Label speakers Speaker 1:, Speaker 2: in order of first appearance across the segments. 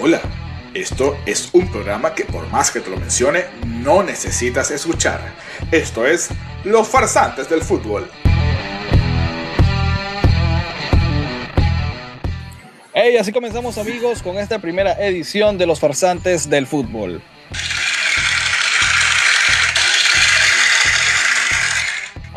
Speaker 1: Hola, esto es un programa que por más que te lo mencione, no necesitas escuchar. Esto es Los farsantes del fútbol.
Speaker 2: Hey, así comenzamos amigos con esta primera edición de Los farsantes del fútbol.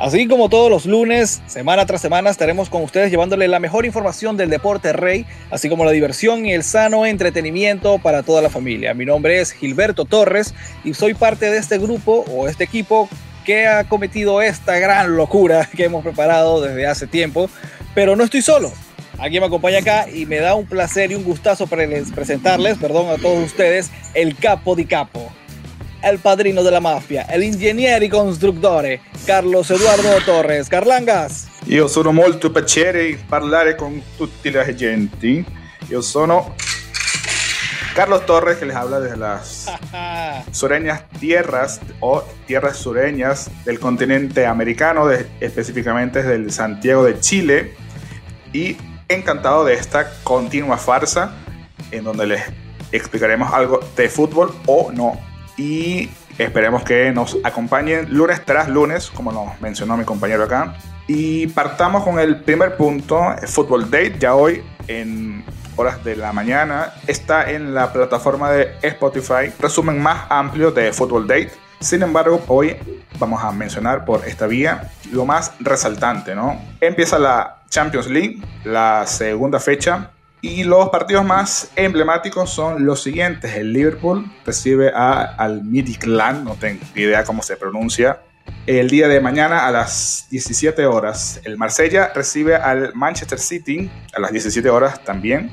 Speaker 2: Así como todos los lunes, semana tras semana, estaremos con ustedes llevándole la mejor información del deporte rey, así como la diversión y el sano entretenimiento para toda la familia. Mi nombre es Gilberto Torres y soy parte de este grupo o este equipo que ha cometido esta gran locura que hemos preparado desde hace tiempo, pero no estoy solo. Alguien me acompaña acá y me da un placer y un gustazo presentarles, perdón, a todos ustedes, el capo di capo el padrino de la mafia, el ingegnere construttore, Carlos Eduardo Torres. Carlangas.
Speaker 1: Io sono molto piacere parlare con tutti la gente. Yo sono Carlos Torres, que les habla desde las sureñas tierras o tierras sureñas del continente americano, específicamente desde el Santiago de Chile. Y encantado de esta continua farsa en donde les explicaremos algo de fútbol o no y esperemos que nos acompañen lunes tras lunes, como nos mencionó mi compañero acá. Y partamos con el primer punto, Football Date, ya hoy en horas de la mañana, está en la plataforma de Spotify, resumen más amplio de Football Date. Sin embargo, hoy vamos a mencionar por esta vía lo más resaltante, ¿no? Empieza la Champions League, la segunda fecha, y los partidos más emblemáticos son los siguientes. El Liverpool recibe a, al Midtjylland, no tengo idea cómo se pronuncia. El día de mañana a las 17 horas. El Marsella recibe al Manchester City a las 17 horas también.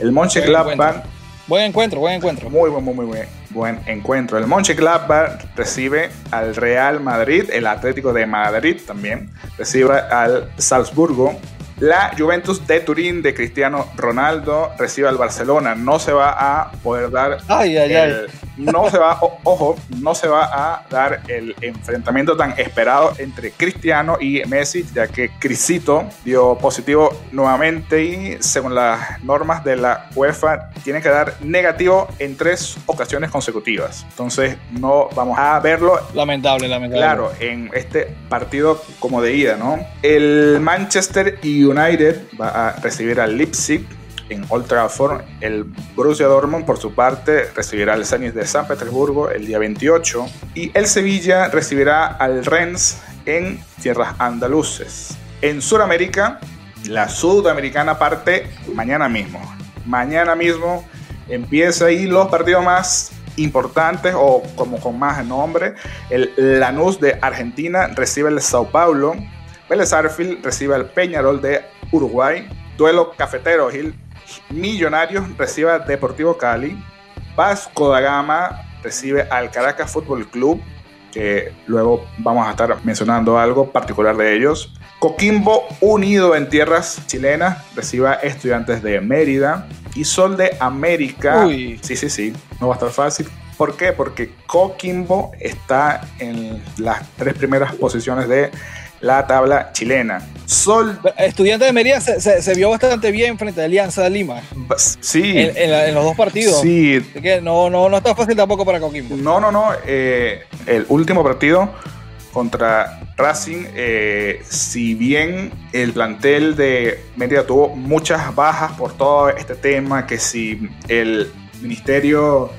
Speaker 1: El Mönchengladbach...
Speaker 2: Buen encuentro, buen encuentro.
Speaker 1: Muy, muy, muy, muy buen, buen encuentro. El Mönchengladbach recibe al Real Madrid. El Atlético de Madrid también recibe al Salzburgo. La Juventus de Turín de Cristiano Ronaldo recibe al Barcelona. No se va a poder dar.
Speaker 2: Ay, ay, ay
Speaker 1: no se va, ojo, no se va a dar el enfrentamiento tan esperado entre Cristiano y Messi, ya que Crisito dio positivo nuevamente y según las normas de la UEFA tiene que dar negativo en tres ocasiones consecutivas. Entonces no vamos a verlo.
Speaker 2: Lamentable, lamentable.
Speaker 1: Claro, en este partido como de ida, ¿no? El Manchester United va a recibir al Leipzig en Old Trafford. El Borussia Dortmund, por su parte, recibirá al Zenit de San Petersburgo el día 28 y el Sevilla recibirá al Rennes en tierras andaluces. En Sudamérica, la sudamericana parte mañana mismo. Mañana mismo empieza ahí los partidos más importantes o como con más nombre. El Lanús de Argentina recibe el Sao Paulo. Vélez Arfield recibe al Peñarol de Uruguay. Duelo cafetero, Gil Millonarios recibe a Deportivo Cali. Vasco da Gama recibe al Caracas Fútbol Club, que luego vamos a estar mencionando algo particular de ellos. Coquimbo Unido en tierras chilenas recibe a Estudiantes de Mérida. Y Sol de América. Sí, sí, sí. No va a estar fácil. ¿Por qué? Porque Coquimbo está en las tres primeras posiciones de la tabla chilena.
Speaker 2: Sol. Estudiante de Mérida se, vio bastante bien frente a Alianza de Lima.
Speaker 1: Sí.
Speaker 2: En, los dos partidos.
Speaker 1: Sí.
Speaker 2: que no, no, no está fácil tampoco para Coquimbo.
Speaker 1: No, no, no. Eh, el último partido contra Racing, eh, si bien el plantel de Mérida tuvo muchas bajas por todo este tema, que si el Ministerio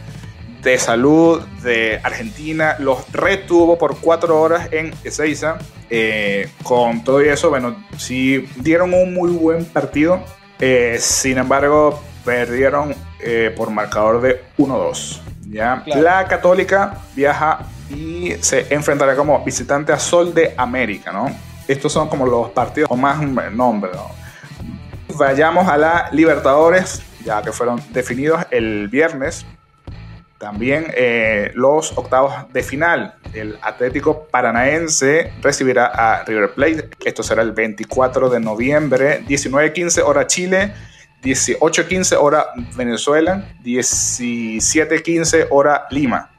Speaker 1: de Salud de Argentina los retuvo por cuatro horas en Ezeiza. Eh, con todo eso, bueno, sí dieron un muy buen partido. Eh, sin embargo, perdieron eh, por marcador de 1-2. ¿ya? La Católica viaja y se enfrentará como visitante a Sol de América. ¿no? Estos son como los partidos con más nombre. Vayamos a la Libertadores, ya que fueron definidos el viernes también eh, los octavos de final. El Atlético Paranaense recibirá a River Plate. Esto será el 24 de noviembre, 19.15 hora Chile, 18.15 hora Venezuela, 17.15 hora Lima.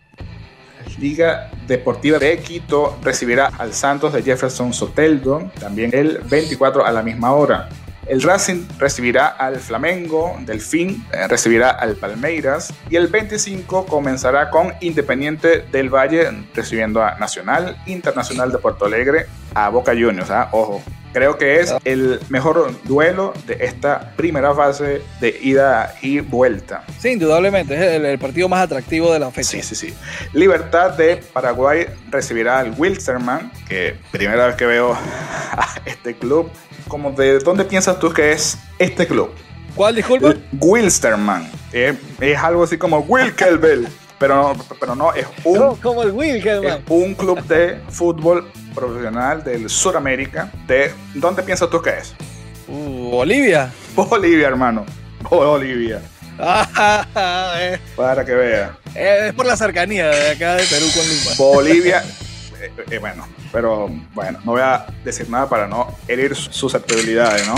Speaker 1: Liga Deportiva de Quito recibirá al Santos de Jefferson Soteldo, también el 24 a la misma hora. El Racing recibirá al Flamengo, Delfín eh, recibirá al Palmeiras y el 25 comenzará con Independiente del Valle recibiendo a Nacional, Internacional de Puerto Alegre, a Boca Juniors, ¿ah? ojo. Creo que es el mejor duelo de esta primera fase de ida y vuelta.
Speaker 2: Sí, indudablemente, es el, partido más atractivo de la fecha.
Speaker 1: Sí, sí, sí. Libertad de Paraguay recibirá al Wilstermann, que primera vez que veo a este club como de dónde piensas tú que es este club.
Speaker 2: ¿Cuál, disculpa?
Speaker 1: Wilstermann. es algo así como Wilkelbel. pero, pero no, es un,
Speaker 2: como el
Speaker 1: es un club de fútbol profesional del Sudamérica. De, ¿Dónde piensas tú que es?
Speaker 2: Uh, Bolivia.
Speaker 1: Bolivia, hermano. Bolivia.
Speaker 2: Eh.
Speaker 1: Para que vea.
Speaker 2: Eh, es por la cercanía de acá de Perú con Lima.
Speaker 1: Bolivia eh, eh, bueno, pero bueno, no voy a decir nada para no herir susceptibilidades, ¿no?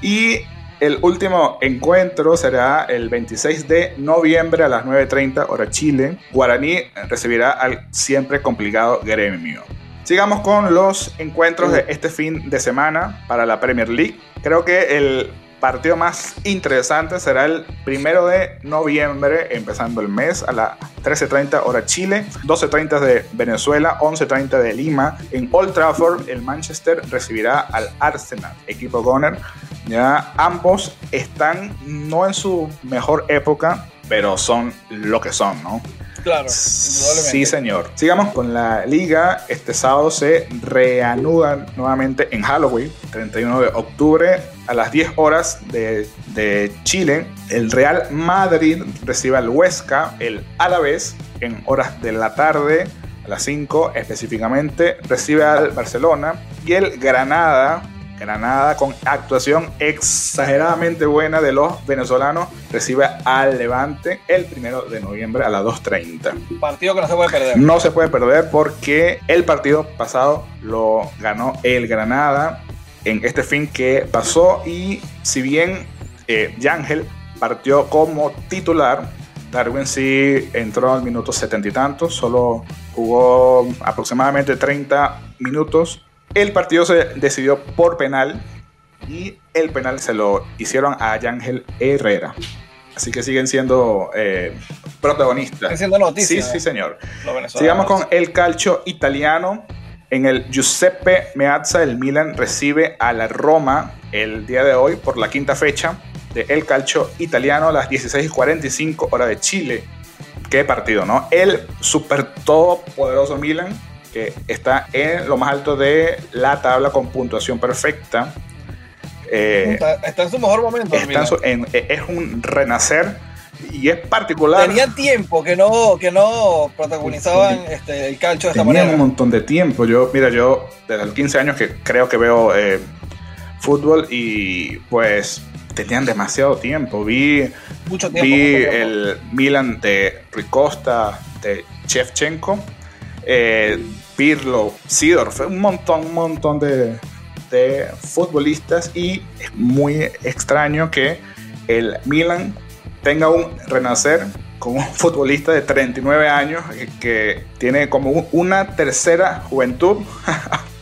Speaker 1: Y el último encuentro será el 26 de noviembre a las 9.30 hora Chile. Guaraní recibirá al siempre complicado gremio. Sigamos con los encuentros de este fin de semana para la Premier League. Creo que el partido más interesante será el primero de noviembre, empezando el mes a las 13.30 hora Chile, 12.30 de Venezuela, 11.30 de Lima. En Old Trafford, el Manchester recibirá al Arsenal, equipo Goner. Ya ambos están no en su mejor época, pero son lo que son, ¿no?
Speaker 2: Claro,
Speaker 1: Sí, señor. Sigamos con la liga. Este sábado se reanuda nuevamente en Halloween, 31 de octubre, a las 10 horas de, de Chile. El Real Madrid recibe al Huesca, el Alavés, en horas de la tarde, a las 5 específicamente, recibe al Barcelona. Y el Granada Granada, con actuación exageradamente buena de los venezolanos, recibe al Levante el primero de noviembre a las 2.30.
Speaker 2: Partido que no se puede perder.
Speaker 1: No se puede perder porque el partido pasado lo ganó el Granada en este fin que pasó y si bien eh, Yangel partió como titular, Darwin sí entró al minuto setenta y tantos, solo jugó aproximadamente 30 minutos el partido se decidió por penal y el penal se lo hicieron a Yángel Herrera. Así que siguen siendo eh, protagonistas. Siguen
Speaker 2: siendo noticias.
Speaker 1: Sí, sí, señor. Sigamos con el calcio italiano. En el Giuseppe Meazza, el Milan recibe a la Roma el día de hoy por la quinta fecha de el calcio italiano a las 16:45 hora de Chile. Qué partido, ¿no? El super poderoso Milan que está en lo más alto de la tabla con puntuación perfecta.
Speaker 2: Eh, está, en su mejor momento.
Speaker 1: Eh, es un renacer y es particular.
Speaker 2: Tenía tiempo que no, que no protagonizaban este, el calcio de esta manera.
Speaker 1: un montón de tiempo. Yo, mira, yo desde los 15 años que creo que veo eh, fútbol y pues tenían demasiado tiempo. Vi,
Speaker 2: Mucho tiempo,
Speaker 1: vi el Milan de Ricosta, de Shevchenko. Eh, Pirlo, Sidorf, un montón, un montón de, futbolistas y es muy extraño que el Milan tenga un renacer con un futbolista de 39 años que, tiene como una tercera juventud.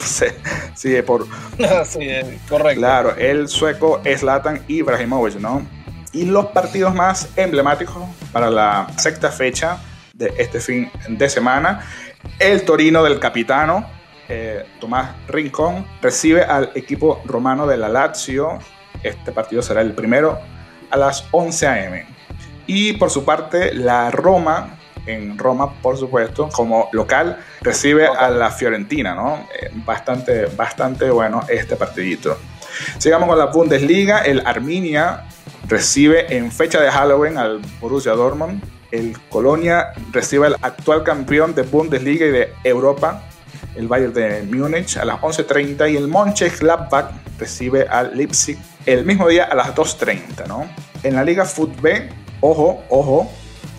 Speaker 1: sí, por...
Speaker 2: sí, correcto.
Speaker 1: Claro, el sueco es Latan Ibrahimovic, ¿no? Y los partidos más emblemáticos para la sexta fecha de este fin de semana el Torino del capitano eh, Tomás Rincón recibe al equipo romano de la Lazio. Este partido será el primero a las 11 a.m. Y por su parte, la Roma, en Roma, por supuesto, como local, recibe a la Fiorentina, ¿no? Eh, bastante, bastante bueno este partidito. Sigamos con la Bundesliga. El Arminia recibe en fecha de Halloween al Borussia Dortmund el Colonia recibe al actual campeón de Bundesliga y de Europa, el Bayern de Múnich, a las 11.30 y el Mönchengladbach recibe al Leipzig el mismo día a las 2.30, ¿no? En la Liga Fútbol, ojo, ojo,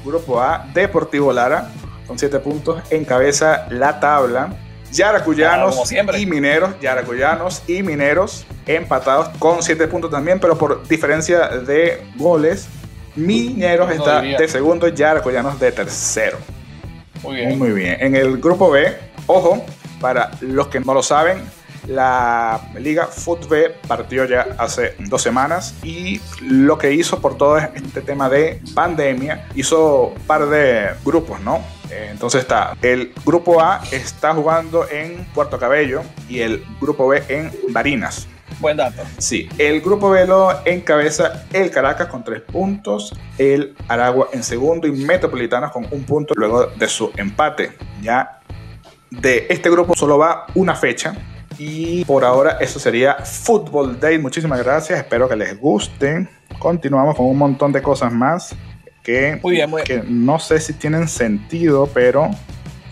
Speaker 1: Grupo A, Deportivo Lara, con 7 puntos, encabeza la tabla. Yaracuyanos y Mineros, Yaracuyanos y Mineros empatados con 7 puntos también, pero por diferencia de goles Mineros está de segundo, Yaracuyanos de tercero.
Speaker 2: Muy bien.
Speaker 1: Muy bien. En el grupo B, ojo, para los que no lo saben, La Liga Fútbol partió ya hace dos semanas y lo que hizo por todo este tema de pandemia, hizo un par de grupos, ¿no? Eh, entonces está, el grupo A está jugando en Puerto Cabello y el grupo B en Barinas.
Speaker 2: Buen dato.
Speaker 1: Sí, el grupo B lo encabeza el Caracas con tres puntos, el Aragua en segundo y Metropolitanos con un punto luego de su empate. Ya de este grupo solo va una fecha. Y por ahora eso sería Football Day. Muchísimas gracias. Espero que les guste. Continuamos con un montón de cosas más que, que no sé si tienen sentido, pero...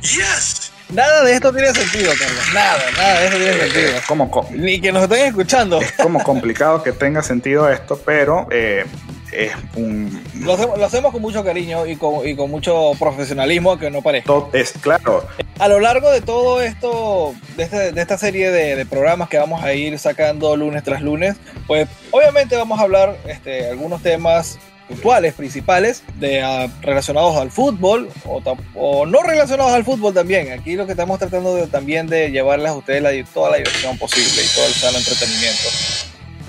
Speaker 2: Yes. Nada de esto tiene sentido, Carlos. Nada, nada de esto tiene sentido.
Speaker 1: como,
Speaker 2: Ni que nos estén escuchando.
Speaker 1: Es como complicado que tenga sentido esto, pero eh, es un...
Speaker 2: Lo hacemos, con mucho cariño y con, y con mucho profesionalismo, que no parezca.
Speaker 1: es claro.
Speaker 2: A lo largo de todo esto, de, este, de esta serie de, de, programas que vamos a ir sacando lunes tras lunes, pues obviamente vamos a hablar este, algunos temas puntuales, principales, de, uh, relacionados al fútbol o, o, no relacionados al fútbol también. Aquí lo que estamos tratando de, también de llevarles a ustedes la, toda la diversión posible y todo el sano entretenimiento.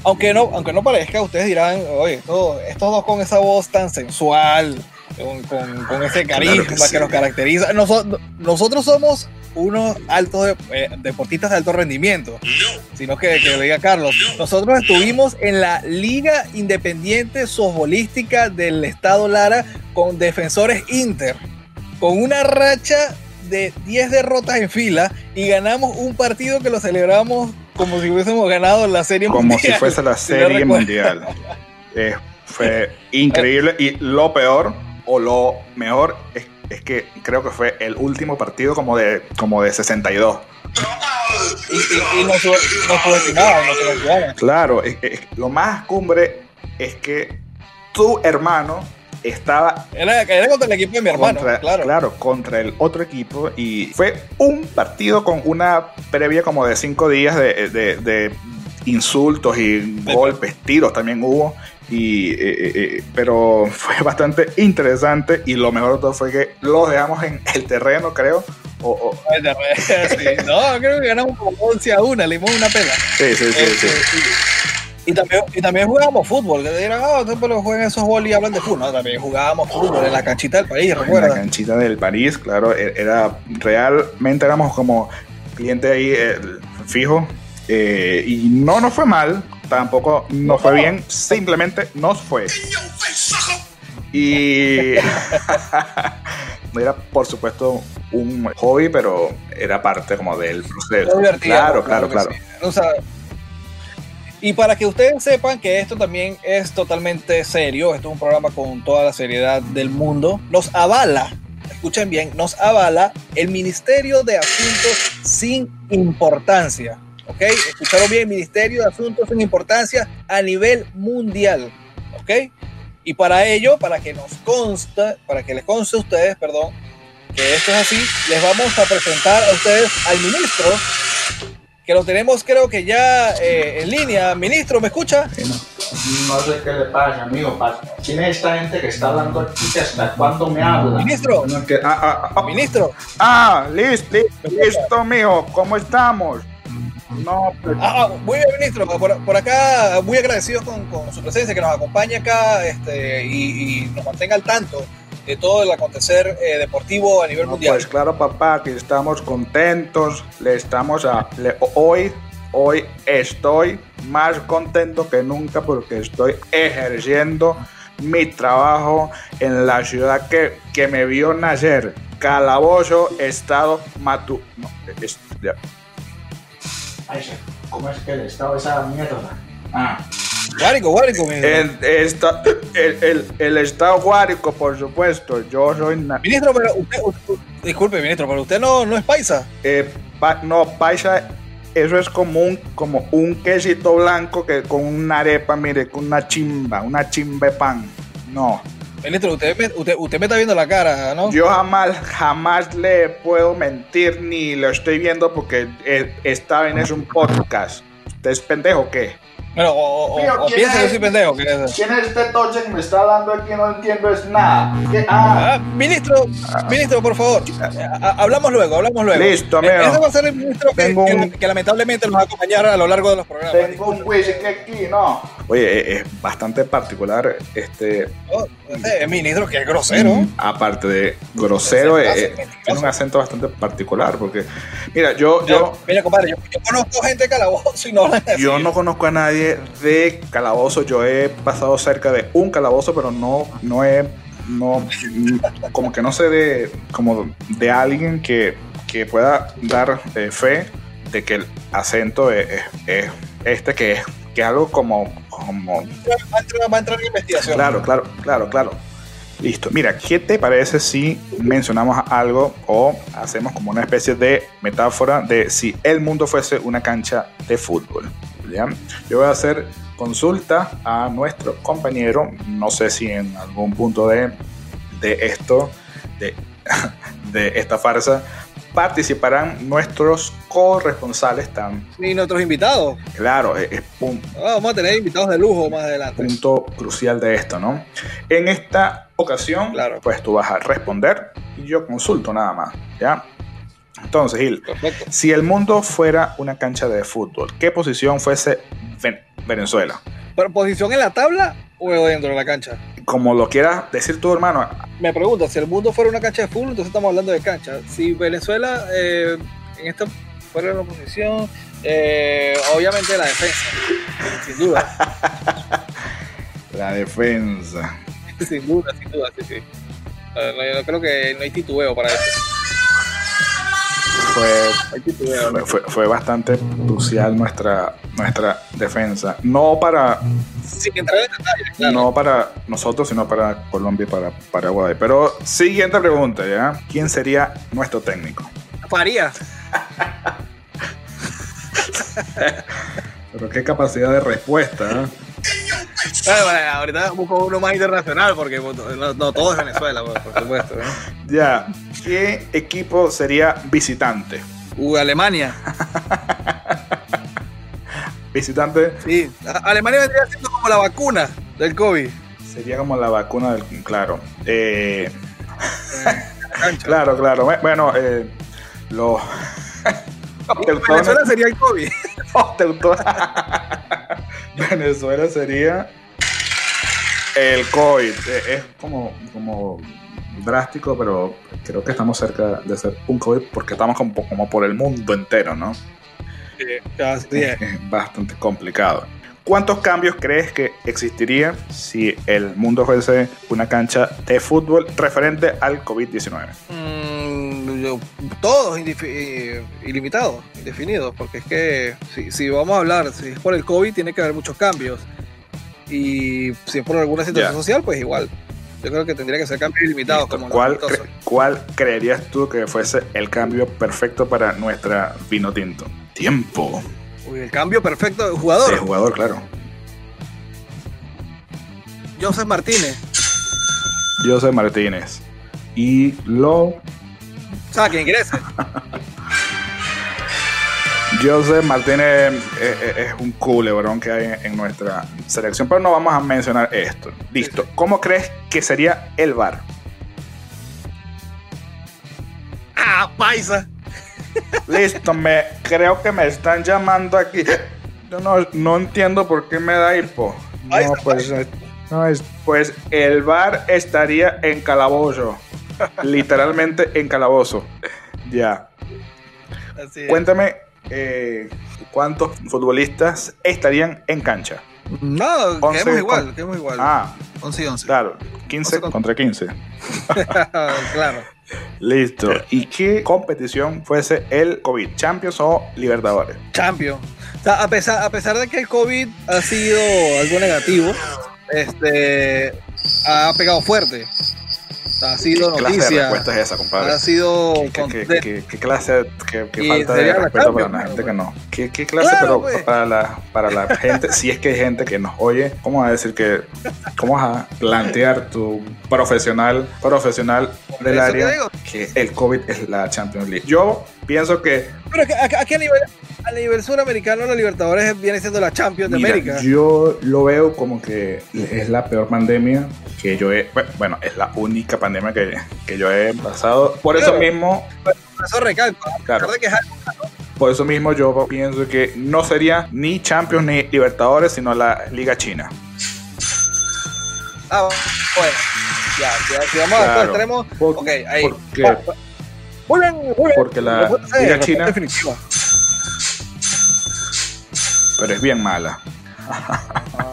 Speaker 2: Aunque no, aunque no parezca, ustedes dirán, oye, estos, estos dos con esa voz tan sensual, con, con, con ese carisma claro que, sí. que, nos caracteriza. Nosotros, nosotros somos unos altos eh, deportistas de alto rendimiento, no, sino que, que lo diga Carlos. No, nosotros estuvimos en la Liga Independiente Softbolística del Estado Lara con defensores Inter, con una racha de 10 derrotas en fila y ganamos un partido que lo celebramos como si hubiésemos ganado la serie
Speaker 1: como
Speaker 2: mundial.
Speaker 1: Como si fuese la serie si mundial. Eh, fue increíble y lo peor o lo mejor es, es, que creo que fue el último partido como de, como de 62.
Speaker 2: Y, y, y nos, nos.
Speaker 1: Claro, es, es, lo más cumbre es que tu hermano estaba
Speaker 2: era, era, contra el equipo de mi hermano
Speaker 1: contra,
Speaker 2: claro.
Speaker 1: claro contra el otro equipo y fue un partido con una previa como de cinco días de, de, de insultos y golpes tiros también hubo y eh, eh, pero fue bastante interesante y lo mejor de todo fue que los dejamos en el terreno creo o, o...
Speaker 2: sí. no creo que ganamos como 11 a 1 le dimos una pela
Speaker 1: sí sí sí,
Speaker 2: este,
Speaker 1: sí.
Speaker 2: Y, también, y también jugábamos fútbol. Que dirán, ah, oh, pero juegan esos bol y hablan de fútbol. No, también jugábamos fútbol en la canchita del París, recuerda.
Speaker 1: En la canchita del París, claro. e-, Era realmente éramos como cliente ahí eh, fijo. Eh, y no nos fue mal, tampoco nos fue bien, simplemente nos fue. Y era por supuesto un hobby, pero era parte como del proceso. Claro, claro, claro.
Speaker 2: Sí. O sea, y para que ustedes sepan que esto también es totalmente serio, esto es un programa con toda la seriedad del mundo, nos avala, escuchen bien, nos avala el Ministerio de Asuntos sin Importancia. ¿Ok? Escucharon bien, Ministerio de Asuntos sin Importancia a nivel mundial. ¿Ok? Y para ello, para que nos consta, para que les conste a ustedes, perdón, que esto es así, les vamos a presentar a ustedes al ministro que lo tenemos creo que ya eh, en línea. Ministro, ¿me escucha?
Speaker 3: No. sé qué le pasa, amigo. ¿Quién es esta gente que está hablando aquí? ¿Hasta cuándo me habla?
Speaker 2: Ministro.
Speaker 1: No, que, ah, ah, ah,
Speaker 2: Ministro.
Speaker 1: Ah, listo, listo, listo, mijo. ¿Cómo estamos? No,
Speaker 2: pues... ah, muy bien, ministro. Por, por acá, muy agradecidos con, con, su presencia, que nos acompañe acá este, y, y nos mantenga al tanto de todo el acontecer eh, deportivo a nivel
Speaker 1: no,
Speaker 2: mundial.
Speaker 1: Pues claro, papá, que estamos contentos, le estamos a... Le, hoy, hoy estoy más contento que nunca porque estoy ejerciendo mi trabajo en la ciudad que, que me vio nacer. Calabozo, Estado Matu... No, es, ya.
Speaker 3: Ay, ¿cómo es que el Estado esa mierda? Ah.
Speaker 2: Guárico, Guárico.
Speaker 1: El, esta, el, el, el, Estado Guárico, por supuesto. Yo soy.
Speaker 2: Ministro, pero usted, usted, disculpe, ministro, pero usted no, no es paisa.
Speaker 1: Eh, pa, no, paisa, eso es como un, como un quesito blanco que con una arepa, mire, con una chimba, una chimba de pan. No.
Speaker 2: Ministro, usted me, usted, usted me está viendo la cara, ¿no?
Speaker 1: Yo jamás, jamás le puedo mentir ni lo estoy viendo porque esta vez es un podcast. ¿Usted es pendejo o qué?
Speaker 2: Bueno, o, o, piensa que soy pendejo. ¿Quién
Speaker 3: es este toche que me está hablando aquí? No entiendo es nada. Ah.
Speaker 2: ah. ministro, ministro, por favor. hablamos luego, hablamos luego.
Speaker 1: Listo, amigo.
Speaker 2: Ese va a ser el ministro que, lamentablemente nos va a acompañar a lo largo de los programas.
Speaker 3: Tengo un que aquí, ¿no?
Speaker 1: Oye, es bastante particular este...
Speaker 2: Oh, eh, ministro, que es grosero. Mm,
Speaker 1: aparte de grosero, eh, tiene un acento bastante particular, porque... Mira, yo... yo
Speaker 2: mira, compadre, yo, conozco gente de calabozo y no...
Speaker 1: Yo no conozco a nadie de calabozo. Yo he pasado cerca de un calabozo, pero no, no he, no, como que no sé de, como de alguien que, que pueda dar eh, fe de que el acento es, este, que es, que algo como, como...
Speaker 2: Va a entrar en investigación.
Speaker 1: Claro, claro, claro, claro. Listo. Mira, ¿qué te parece si mencionamos algo o hacemos como una especie de metáfora de si el mundo fuese una cancha de fútbol? Yo voy a hacer consulta a nuestro compañero, no sé si en algún punto de, de esto, de, de esta farsa, participarán nuestros corresponsales también.
Speaker 2: Y nuestros invitados.
Speaker 1: Claro, es,
Speaker 2: punto. Ah, vamos a tener invitados de lujo más adelante.
Speaker 1: Punto crucial de esto, ¿no? En esta ocasión, claro. pues tú vas a responder y yo consulto nada más, ¿ya? Entonces, Gil, si el mundo fuera una cancha de fútbol, ¿qué posición fuese Venezuela?
Speaker 2: ¿Pero posición en la tabla o dentro de la cancha?
Speaker 1: Como lo quieras decir tú, hermano.
Speaker 2: Me pregunta, si el mundo fuera una cancha de fútbol, entonces estamos hablando de cancha. Si Venezuela eh, en esta fuera una posición, eh, obviamente la defensa, sin duda.
Speaker 1: la defensa.
Speaker 2: sin duda, sin duda, sí, sí. yo creo que no hay titubeo para eso
Speaker 1: fue, fue, bastante crucial nuestra, nuestra defensa. No para, no para nosotros, sino para Colombia y para Paraguay. Pero siguiente pregunta, ¿ya? ¿Quién sería nuestro técnico?
Speaker 2: Faría.
Speaker 1: Pero qué capacidad de respuesta, ¿eh?
Speaker 2: Bueno, ahorita busco uno más internacional porque no, todo es Venezuela, por, supuesto.
Speaker 1: Ya, ¿qué equipo sería visitante?
Speaker 2: Uh, Alemania.
Speaker 1: ¿Visitante?
Speaker 2: Sí, Alemania vendría siendo como la vacuna del COVID.
Speaker 1: Sería como la vacuna del. Claro. Eh, claro, claro. Bueno, eh, los.
Speaker 2: Venezuela sería el COVID.
Speaker 1: Venezuela sería el COVID. Eh, es como, como drástico, pero creo que estamos cerca de ser un COVID porque estamos como, como por el mundo entero, ¿no?
Speaker 2: Sí, es
Speaker 1: bastante complicado. ¿Cuántos cambios crees que existiría si el mundo fuese una cancha de fútbol referente al COVID-19?
Speaker 2: Mm, todos eh, ilimitados, indefinidos, porque es que si, si, vamos a hablar, si es por el COVID, tiene que haber muchos cambios. Y si es por alguna situación social, pues igual. Yo creo que tendría que ser cambio ilimitado. Como
Speaker 1: ¿Cuál, ¿Cuál creerías tú que fuese el cambio perfecto para nuestra vino tinto? Tiempo.
Speaker 2: Uy, el cambio perfecto de jugador.
Speaker 1: De jugador, claro.
Speaker 2: José Martínez.
Speaker 1: José Martínez. Y lo. O
Speaker 2: sea, que ingrese.
Speaker 1: José Martínez eh, eh, es un culebrón que hay en nuestra selección, pero no vamos a mencionar esto. Listo. ¿Cómo crees que sería el bar?
Speaker 2: Ah, paisa.
Speaker 1: Listo, me creo que me están llamando aquí. Yo no, no entiendo por qué me da hipo. No, pues, no, es, pues el bar estaría en calabozo. Literalmente en calabozo. Ya. Cuéntame eh, ¿cuántos futbolistas estarían en cancha?
Speaker 2: No, quedemos igual, quedemos igual.
Speaker 1: Ah,
Speaker 2: 11 y 11.
Speaker 1: Claro, 15 contra 15.
Speaker 2: claro.
Speaker 1: Listo. ¿Y qué competición fuese el COVID? ¿Champions o Libertadores?
Speaker 2: Champions. a, pesar, a pesar de que el COVID ha sido algo negativo, este, ha pegado fuerte. Ha sido
Speaker 1: ¿Qué
Speaker 2: noticia.
Speaker 1: clase de respuesta es esa, compadre?
Speaker 2: Ha sido.
Speaker 1: ¿Qué, qué, qué- qué clase, qué, falta de respeto para la gente que no? ¿Qué, clase,
Speaker 2: Claro,
Speaker 1: pero
Speaker 2: pues.
Speaker 1: para la, para la gente, si es que hay gente que nos oye, ¿cómo vas a decir que, cómo vas a plantear tu profesional, profesional del área que el COVID es la Champions League? Yo pienso que
Speaker 2: Pero que- a, a qué nivel, a nivel suramericano, la Libertadores viene siendo la Champions de
Speaker 1: Mira,
Speaker 2: América.
Speaker 1: Yo lo veo como que es la peor pandemia que yo he. Bueno, es la única pandemia que, que yo he pasado. Por eso mismo,
Speaker 2: Por eso recalco. A
Speaker 1: Claro.
Speaker 2: de
Speaker 1: por eso mismo yo pienso que no sería ni Champions ni Libertadores, sino la Liga China.
Speaker 2: Ah, bueno. Ya, ya, si vamos a estos
Speaker 1: Claro.
Speaker 2: extremos.
Speaker 1: Por-
Speaker 2: Ok, ahí.
Speaker 1: porque-
Speaker 2: va. Muy bien, muy bien.
Speaker 1: Porque la
Speaker 2: hacer,
Speaker 1: Liga China-
Speaker 2: definitiva.
Speaker 1: Pero es bien mala.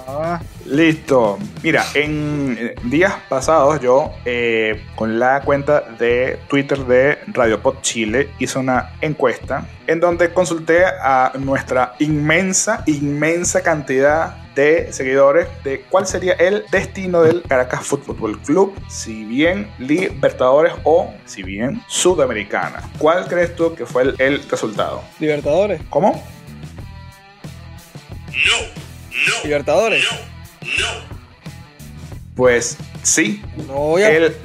Speaker 2: Ah,
Speaker 1: Listo. Mira, en eh, días pasados yo eh, con la cuenta de Twitter de Radio Pod Chile hice una encuesta en donde consulté a nuestra inmensa, inmensa cantidad de seguidores de cuál sería el destino del Caracas Fútbol Club, si bien Libertadores o si bien Sudamericana. ¿Cuál crees tú que fue el, el resultado?
Speaker 2: Libertadores.
Speaker 1: ¿Cómo?
Speaker 2: Libertadores.
Speaker 1: Pues sí,
Speaker 2: No, ya.
Speaker 1: el,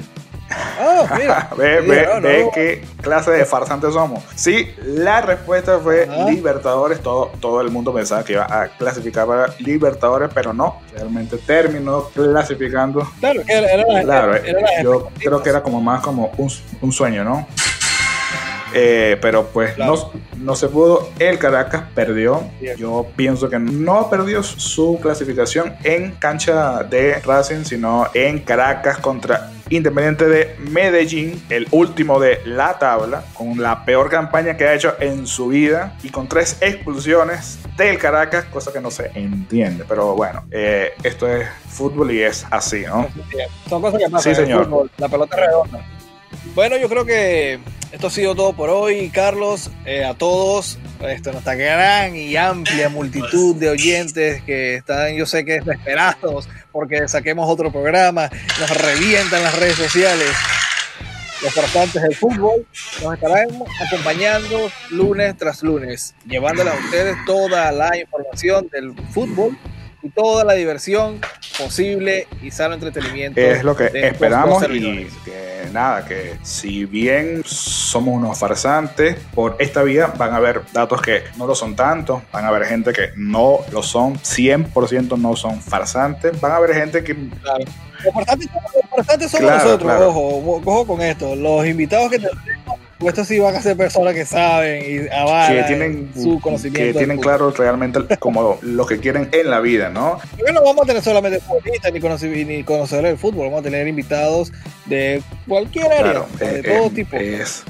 Speaker 2: Ah, mira.
Speaker 1: ve, ve,
Speaker 2: no, no.
Speaker 1: ve qué clase de farsantes somos. Sí, la respuesta fue
Speaker 2: Ajá.
Speaker 1: Libertadores. Todo, todo el mundo pensaba que iba a clasificar para Libertadores, pero no. Realmente terminó clasificando.
Speaker 2: Claro, era, era la-
Speaker 1: Claro,
Speaker 2: era
Speaker 1: yo creo que era como más como un, un sueño, ¿no? Eh, pero pues
Speaker 2: Claro.
Speaker 1: no, no se pudo. El Caracas perdió.
Speaker 2: Bien.
Speaker 1: Yo pienso que no perdió su clasificación en cancha de Racing, sino en Caracas contra Independiente de Medellín, el último de la tabla, con la peor campaña que ha hecho en su vida y con tres expulsiones del Caracas, cosa que no se entiende. Pero bueno, eh, esto es fútbol y es así, ¿no?
Speaker 2: Son cosas que pasan
Speaker 1: Sí,
Speaker 2: el
Speaker 1: señor.
Speaker 2: fútbol, La pelota redonda. Bueno, yo creo que esto ha sido todo por hoy, Carlos. Eh, a todos, esto, nuestra gran y amplia multitud de oyentes que están, yo sé que desesperados porque saquemos otro programa, nos revientan las redes sociales. Los farsantes del fútbol nos estarán acompañando lunes tras lunes, llevándole a ustedes toda la información del fútbol y toda la diversión posible y sano entretenimiento.
Speaker 1: Es lo que esperamos y que nada, que si bien somos unos farsantes, por esta vida van a haber datos que no lo son tanto, van a haber gente que no lo son, 100% no son farsantes, van a haber gente que
Speaker 2: Claro. Los farsantes somos,
Speaker 1: Claro,
Speaker 2: nosotros,
Speaker 1: claro.
Speaker 2: ojo, ojo con esto. Los invitados que tenemos, pues estos sí van a ser personas que saben y avalan
Speaker 1: que tienen,
Speaker 2: su conocimiento.
Speaker 1: que tienen claro realmente como lo que quieren en la vida, ¿no?
Speaker 2: Porque no vamos a tener solamente futbolistas ni, ni conocedores del fútbol, vamos a tener invitados de cualquier área,
Speaker 1: Claro,
Speaker 2: de
Speaker 1: eh,
Speaker 2: todo
Speaker 1: eh,
Speaker 2: tipo.
Speaker 1: Es,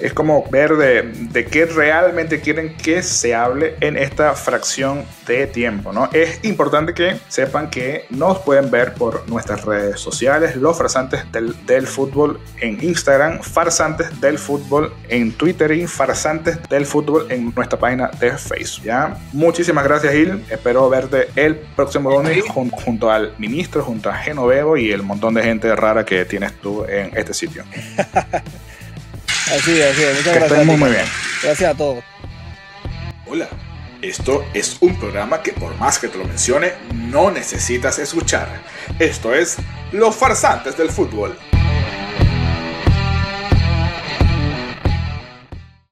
Speaker 1: es como ver de, de qué realmente quieren que se hable en esta fracción de tiempo, ¿no? Es importante que sepan que nos pueden ver por nuestras redes sociales, los farsantes del, del fútbol en Instagram, farsantes del fútbol en Twitter y farsantes del fútbol en nuestra página de Facebook, ¿ya? Muchísimas gracias, Gil. Espero verte el próximo lunes jun- junto al ministro, junto a Genovevo y el montón de gente rara que tienes tú en este sitio.
Speaker 2: Así es, así es. Muchas
Speaker 1: Que
Speaker 2: gracias.
Speaker 1: estén muy,
Speaker 2: a ti.
Speaker 1: muy bien.
Speaker 2: Gracias a todos.
Speaker 1: Hola, esto es un programa que por más que te lo mencione, no necesitas escuchar. Esto es Los Farsantes del Fútbol.